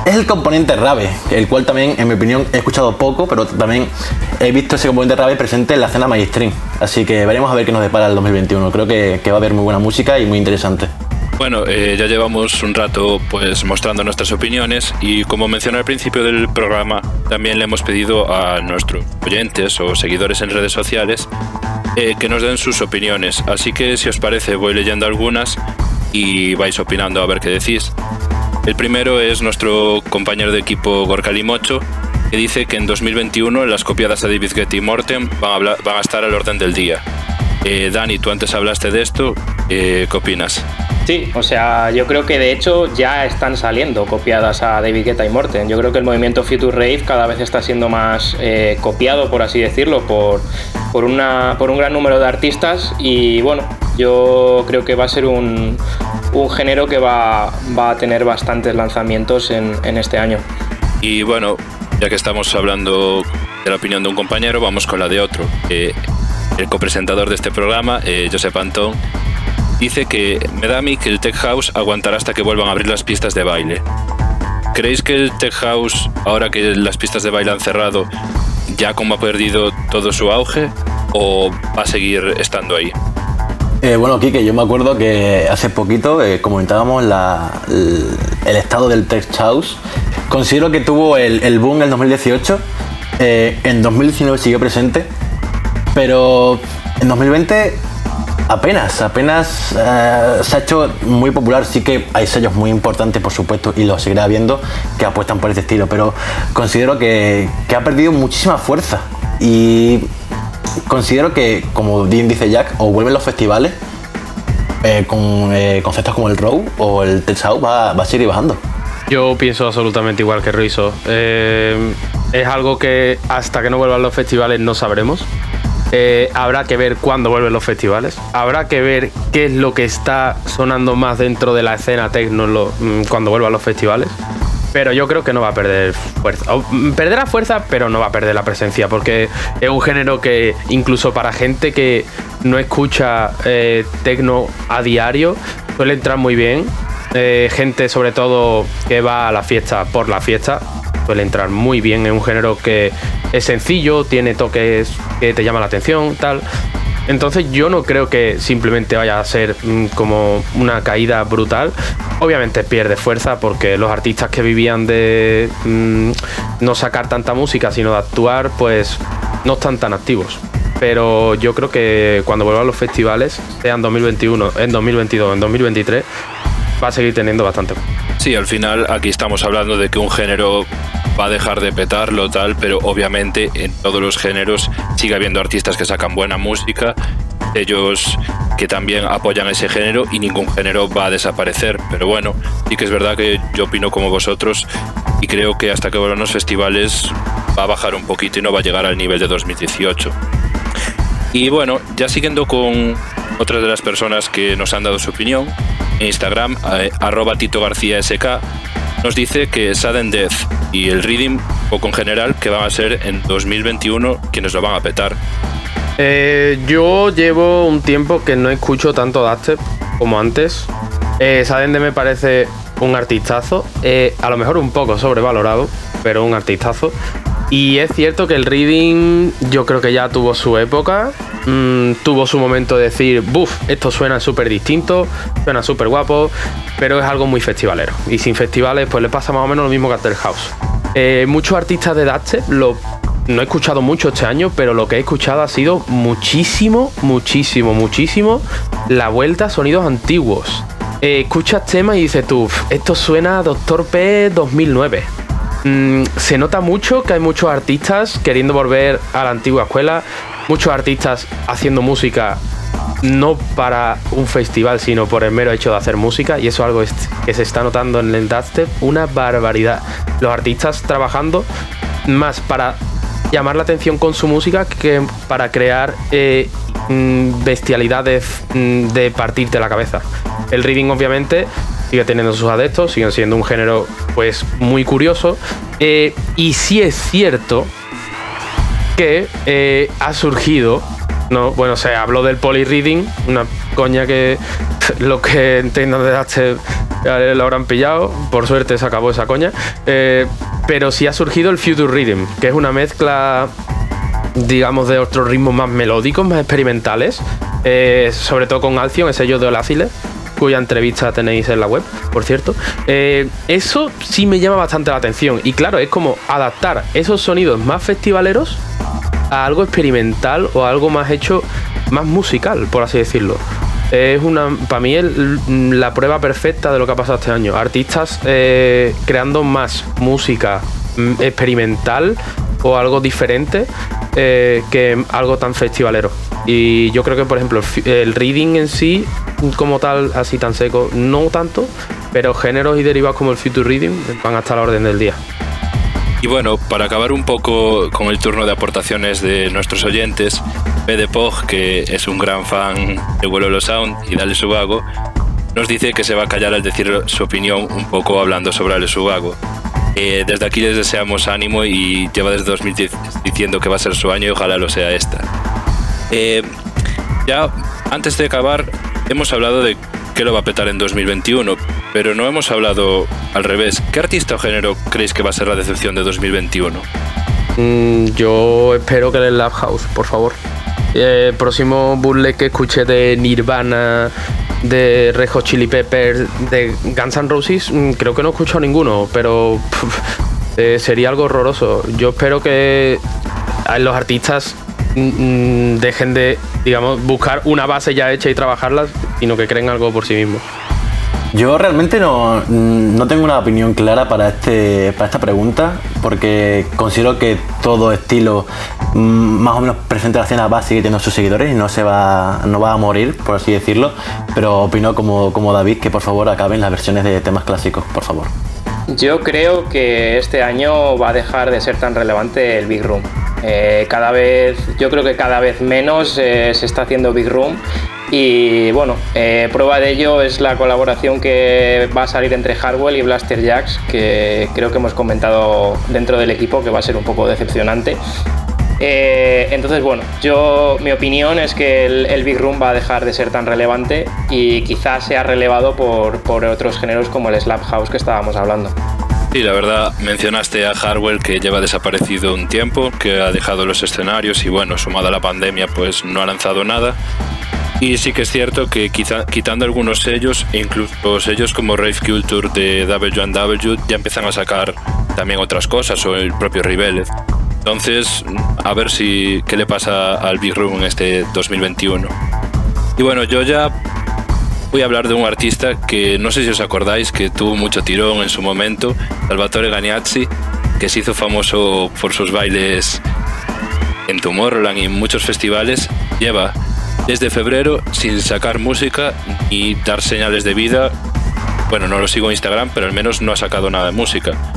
es el componente rave, el cual también, en mi opinión, he escuchado poco, pero también he visto ese componente rave presente en la escena mainstream. Así que veremos a ver qué nos depara el 2021. Creo que, va a haber muy buena música y muy interesante. Bueno, eh, ya llevamos un rato pues mostrando nuestras opiniones y como mencioné al principio del programa, también le hemos pedido a nuestros oyentes o seguidores en redes sociales eh, que nos den sus opiniones. Así que si os parece voy leyendo algunas y vais opinando a ver qué decís. El primero es nuestro compañero de equipo Gorka Limocho, que dice que en 2021 las copiadas de David Getty y Morten van a, estar al orden del día. Eh, Dani, tú antes hablaste de esto, eh, ¿qué opinas? Sí, o sea, yo creo que de hecho ya están saliendo copiadas a David Guetta y Morten. Yo creo que el movimiento Future Rave cada vez está siendo más eh, copiado, por así decirlo, por, por un gran número de artistas y bueno, yo creo que va a ser un, un género que va, va, a tener bastantes lanzamientos en, este año. Y bueno, ya que estamos hablando de la opinión de un compañero, vamos con la de otro. Eh, el copresentador de este programa, eh, Josep Antón, dice que me da a mí que el Tech House aguantará hasta que vuelvan a abrir las pistas de baile. ¿Creéis que el Tech House, ahora que las pistas de baile han cerrado, ya como ha perdido todo su auge o va a seguir estando ahí? Eh, bueno, Kike, yo me acuerdo que hace poquito eh, comentábamos la, el, el, estado del Tech House. Considero que tuvo el, el boom en 2018. Eh, en 2019 siguió presente. Pero en 2020 Apenas, apenas uh, se ha hecho muy popular. Sí que hay sellos muy importantes, por supuesto, y lo seguirá viendo, que apuestan por este estilo, pero considero que, que ha perdido muchísima fuerza. Y considero que, como bien dice Jack, o vuelven los festivales eh, con eh, conceptos como el Row o el Telsau, va, va a seguir bajando. Yo pienso absolutamente igual que Ruizo. Eh, es algo que hasta que no vuelvan los festivales no sabremos. Habrá que ver cuándo vuelven los festivales. Habrá que ver qué es lo que está sonando más dentro de la escena techno mm, cuando vuelvan los festivales. Pero yo creo que no va a perder fuerza. Mm, perderá fuerza, pero no va a perder la presencia. Porque es un género que, incluso para gente que no escucha eh, techno a diario, suele entrar muy bien. Eh, gente, sobre todo, que va a la fiesta por la fiesta, suele entrar muy bien. Es un género que es sencillo, tiene toques que te llaman la atención, tal. Entonces yo no creo que simplemente vaya a ser mmm, como una caída brutal. Obviamente pierde fuerza porque los artistas que vivían de mmm, no sacar tanta música sino de actuar, pues no están tan activos. Pero yo creo que cuando vuelvan los festivales, sea en 2021, en 2022, en 2023, va a seguir teniendo bastante. Sí, al final aquí estamos hablando de que un género va a dejar de petarlo tal, pero obviamente en todos los géneros sigue habiendo artistas que sacan buena música, ellos que también apoyan ese género y ningún género va a desaparecer. Pero bueno, sí que es verdad que yo opino como vosotros y creo que hasta que vuelvan los festivales va a bajar un poquito y no va a llegar al nivel de 2018. Y bueno, ya siguiendo con otras de las personas que nos han dado su opinión, en Instagram, eh, arroba Tito García SK, nos dice que Sudden Death y el Reading, poco en general, que van a ser en 2021 quienes lo van a petar. Eh, yo llevo un tiempo que no escucho tanto dubstep como antes. Eh, me parece un artistazo, eh, a lo mejor un poco sobrevalorado, pero un artistazo. Y es cierto que el reading yo creo que ya tuvo su época, mmm, tuvo su momento de decir, buf, esto suena súper distinto, suena súper guapo, pero es algo muy festivalero. Y sin festivales pues le pasa más o menos lo mismo que a House. Eh, muchos artistas de dubstep lo no he escuchado mucho este año, pero lo que he escuchado ha sido muchísimo, muchísimo, muchísimo la vuelta a sonidos antiguos. Eh, escuchas temas y dices tú, esto suena a Doctor P 2009 mm, se nota mucho que hay muchos artistas queriendo volver a la antigua escuela, muchos artistas haciendo música no para un festival, sino por el mero hecho de hacer música, y eso es algo que se está notando en el dubstep, una barbaridad. Los artistas trabajando más para llamar la atención con su música que para crear eh, bestialidades de partirte la cabeza. El reading obviamente sigue teniendo sus adeptos, siguen siendo un género pues muy curioso. Eh, y sí es cierto que eh, ha surgido, no, bueno, se habló del polyreading, una coña que [LAUGHS] lo que entiendan de H lo habrán pillado, por suerte se acabó esa coña. Eh, pero sí ha surgido el future reading, que es una mezcla digamos de otros ritmos más melódicos, más experimentales, eh, sobre todo con Alcyon, ese yo de Olacile cuya entrevista tenéis en la web, por cierto. Eh, eso sí me llama bastante la atención. Y claro, es como adaptar esos sonidos más festivaleros a algo experimental o a algo más hecho, más musical, por así decirlo. Es una, para mí, el, la prueba perfecta de lo que ha pasado este año. Artistas eh, creando más música mm, experimental o algo diferente eh, que algo tan festivalero. Y yo creo que, por ejemplo, el reading en sí, como tal, así tan seco, no tanto, pero géneros y derivados como el future reading van a estar a la orden del día. Y bueno, para acabar un poco con el turno de aportaciones de nuestros oyentes, Pede Pog, que es un gran fan de Vuelo Sound y Dale Subago, nos dice que se va a callar al decir su opinión un poco hablando sobre Ale Subago. Eh, desde aquí les deseamos ánimo y lleva desde 2010 diciendo que va a ser su año y ojalá lo sea esta. Eh, ya antes de acabar, hemos hablado de que lo va a petar en 2021, pero no hemos hablado al revés. ¿Qué artista o género creéis que va a ser la decepción de 2021? Mm, yo espero que el Lab House, por favor. El próximo burle que escuché de Nirvana, de Rejo Chili Peppers, de Guns N' Roses, mm, creo que no he escuchado ninguno, pero eh, sería algo horroroso. Yo espero que los artistas dejen de, digamos, buscar una base ya hecha y trabajarla, sino que creen algo por sí mismos. Yo realmente no, tengo una opinión clara para, este, para esta pregunta, porque considero que todo estilo mm, más o menos presenta la escena va a seguir teniendo sus seguidores y no se va, no va a morir, por así decirlo, pero opino como, como David que por favor acaben las versiones de temas clásicos, por favor. Yo creo que este año va a dejar de ser tan relevante el Big Room. Eh, cada vez, yo creo que cada vez menos eh, se está haciendo Big Room y bueno, eh, prueba de ello es la colaboración que va a salir entre Hardwell y Blaster Jacks, que creo que hemos comentado dentro del equipo que va a ser un poco decepcionante. Eh, entonces, bueno, yo mi opinión es que el, Big Room va a dejar de ser tan relevante y quizás sea relevado por, por otros géneros como el Slap House que estábamos hablando. Sí, la verdad, mencionaste a Hardwell que lleva desaparecido un tiempo, que ha dejado los escenarios y bueno, sumado a la pandemia, pues no ha lanzado nada. Y sí que es cierto que quizá, quitando algunos sellos, incluso sellos como Rave Culture de W&W ya empiezan a sacar también otras cosas, o el propio Rebelez. Entonces, a ver si qué le pasa al Big Room en este 2021. Y bueno, yo ya voy a hablar de un artista que no sé si os acordáis que tuvo mucho tirón en su momento, Salvatore Ganiazzi, que se hizo famoso por sus bailes en Tomorrowland y en muchos festivales, lleva desde febrero sin sacar música y dar señales de vida. Bueno, no lo sigo en Instagram, pero al menos no ha sacado nada de música.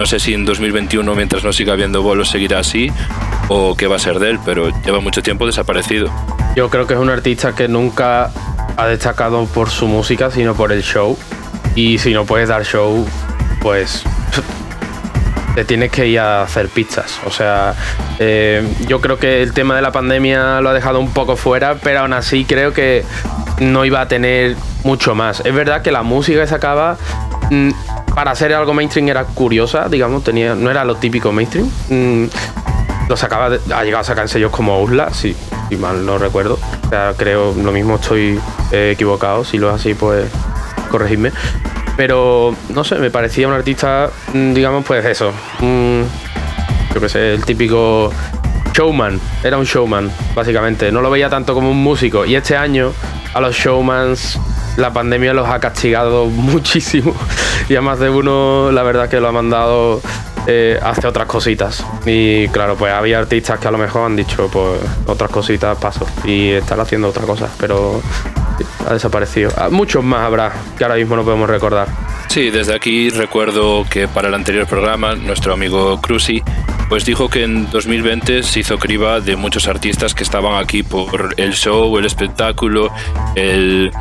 No sé si en 2021, mientras no siga habiendo bolos, seguirá así o qué va a ser de él, pero lleva mucho tiempo desaparecido. Yo creo que es un artista que nunca ha destacado por su música, sino por el show. Y si no puedes dar show, pues [LAUGHS] te tienes que ir a hacer pizzas. O sea, eh, yo creo que el tema de la pandemia lo ha dejado un poco fuera, pero aún así creo que no iba a tener mucho más. Es verdad que la música que sacaba mm, para hacer algo mainstream era curiosa, digamos, tenía, no era lo típico mainstream. Mm, lo sacaba, ha llegado a sacar sellos como Usla, si, si mal no recuerdo. O sea, creo, lo mismo estoy eh, equivocado, si lo es así, pues corregidme. Pero no sé, me parecía un artista, mm, digamos, pues eso. yo qué sé, el típico showman. Era un showman, básicamente. No lo veía tanto como un músico. Y este año, a los showmans, la pandemia los ha castigado [LAUGHS] muchísimo. Y a más de uno, la verdad, que lo ha mandado eh, hacia otras cositas. Y claro, pues había artistas que a lo mejor han dicho, pues otras cositas paso. Y están haciendo otras cosas. Pero ha desaparecido. Ah, muchos más habrá que ahora mismo no podemos recordar. Sí, desde aquí recuerdo que para el anterior programa nuestro amigo Cruci pues dijo que en 2020 se hizo criba de muchos artistas que estaban aquí por el show, el espectáculo, el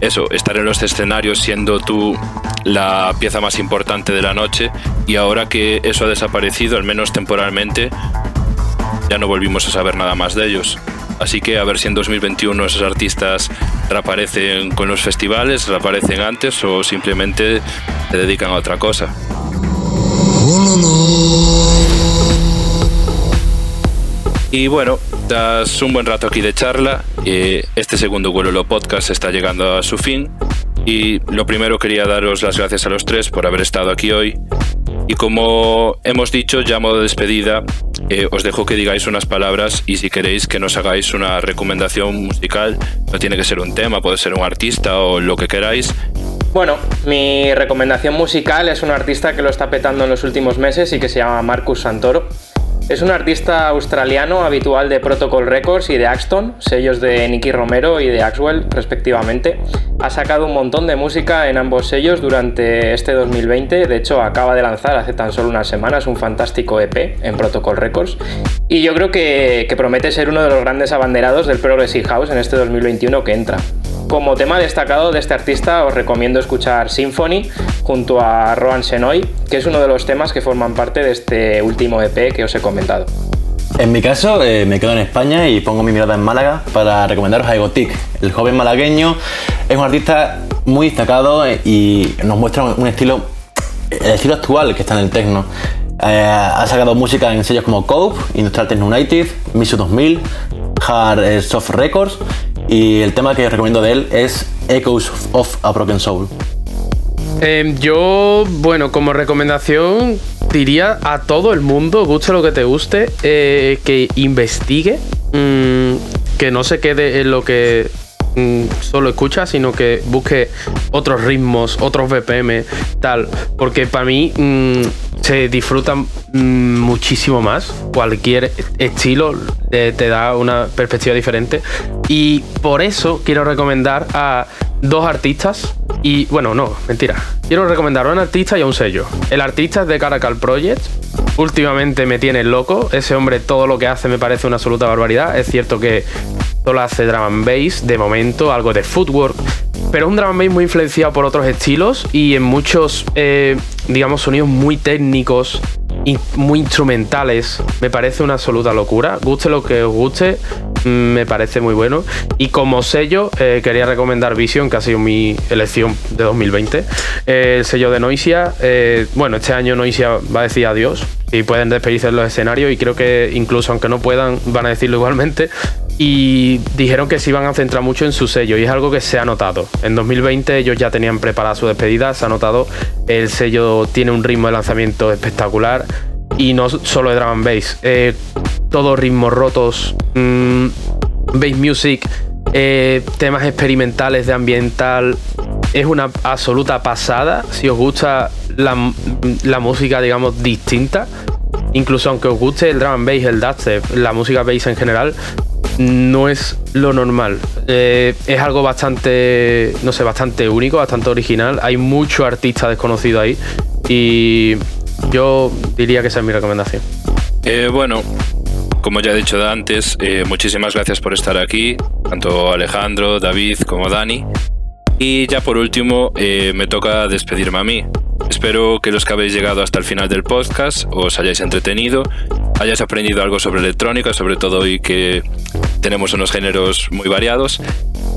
eso, estar en los escenarios siendo tú la pieza más importante de la noche y ahora que eso ha desaparecido, al menos temporalmente, ya no volvimos a saber nada más de ellos. Así que a ver si en 2021 esos artistas reaparecen con los festivales, reaparecen antes o simplemente se dedican a otra cosa. Y bueno, tras un buen rato aquí de charla, eh, este segundo vuelo podcast está llegando a su fin. Y lo primero quería daros las gracias a los tres por haber estado aquí hoy. Y como hemos dicho, ya a modo de despedida, eh, os dejo que digáis unas palabras y si queréis que nos hagáis una recomendación musical, no tiene que ser un tema, puede ser un artista o lo que queráis. Bueno, mi recomendación musical es un artista que lo está petando en los últimos meses y que se llama Marcus Santoro. Es un artista australiano habitual de Protocol Records y de Axton, sellos de Nicky Romero y de Axwell respectivamente. Ha sacado un montón de música en ambos sellos durante este 2020, de hecho acaba de lanzar hace tan solo unas semanas un fantástico EP en Protocol Records y yo creo que, que promete ser uno de los grandes abanderados del Progressive House en este 2021 que entra. Como tema destacado de este artista os recomiendo escuchar Symphony junto a Rohan Senoy, que es uno de los temas que forman parte de este último EP que os he comentado. En mi caso, eh, me quedo en España y pongo mi mirada en Málaga para recomendaros a Egotic. El joven malagueño es un artista muy destacado y nos muestra un estilo, el estilo actual que está en el techno. Eh, ha sacado música en sellos como Cope, Industrial Techno United, Misu 2000, Hard Soft Records y el tema que recomiendo de él es Echoes of a Broken Soul. Em, yo, bueno, como recomendación diría a todo el mundo, guste lo que te guste, eh, que investigue, mm, que no se quede en lo que solo escucha, sino que busque otros ritmos, otros BPM, tal, porque para mí mm, se disfruta muchísimo más. Cualquier estilo te da una perspectiva diferente. Y por eso quiero recomendar a dos artistas y bueno, no, mentira. Quiero recomendar a un artista y a un sello. El artista es de Caracal Project. Últimamente me tiene loco. Ese hombre todo lo que hace me parece una absoluta barbaridad. Es cierto que solo hace drum and bass, de momento, algo de footwork. Pero es un bass muy influenciado por otros estilos y en muchos, eh, digamos, sonidos muy técnicos muy instrumentales. Me parece una absoluta locura. Guste lo que os guste, mm, me parece muy bueno. Y como sello, eh, quería recomendar Vision, que ha sido mi elección de 2020. el sello de Noisia. Eh, bueno, este año Noisia va a decir adiós y pueden despedirse en los escenarios. Y creo que incluso aunque no puedan, van a decirlo igualmente y dijeron que se iban a centrar mucho en su sello y es algo que se ha notado. En 2020 ellos ya tenían preparada su despedida, se ha notado, el sello tiene un ritmo de lanzamiento espectacular y no solo de drum and bass, eh, todos ritmos rotos, mm, bass music, eh, temas experimentales de ambiental. Es una absoluta pasada. Si os gusta la, la música, digamos, distinta, incluso aunque os guste el drum and bass, el dubstep, la música bass en general, no es lo normal. Eh, es algo bastante, no sé, bastante único, bastante original. Hay mucho artista desconocido ahí y yo diría que esa es mi recomendación. Eh, bueno, como ya he dicho antes, eh, muchísimas gracias por estar aquí, tanto Alejandro, David como Dani. Y ya por último, me toca despedirme a mí. Espero que los que habéis llegado hasta el final del podcast os hayáis entretenido, hayáis aprendido algo sobre electrónica, sobre todo hoy que tenemos unos géneros muy variados.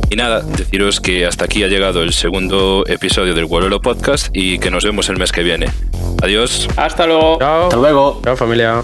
Y nada, deciros que hasta aquí ha llegado el segundo episodio del Guarolo Podcast y que nos vemos el mes que viene. Adiós. Hasta luego. Chao. Hasta luego. Chao familia.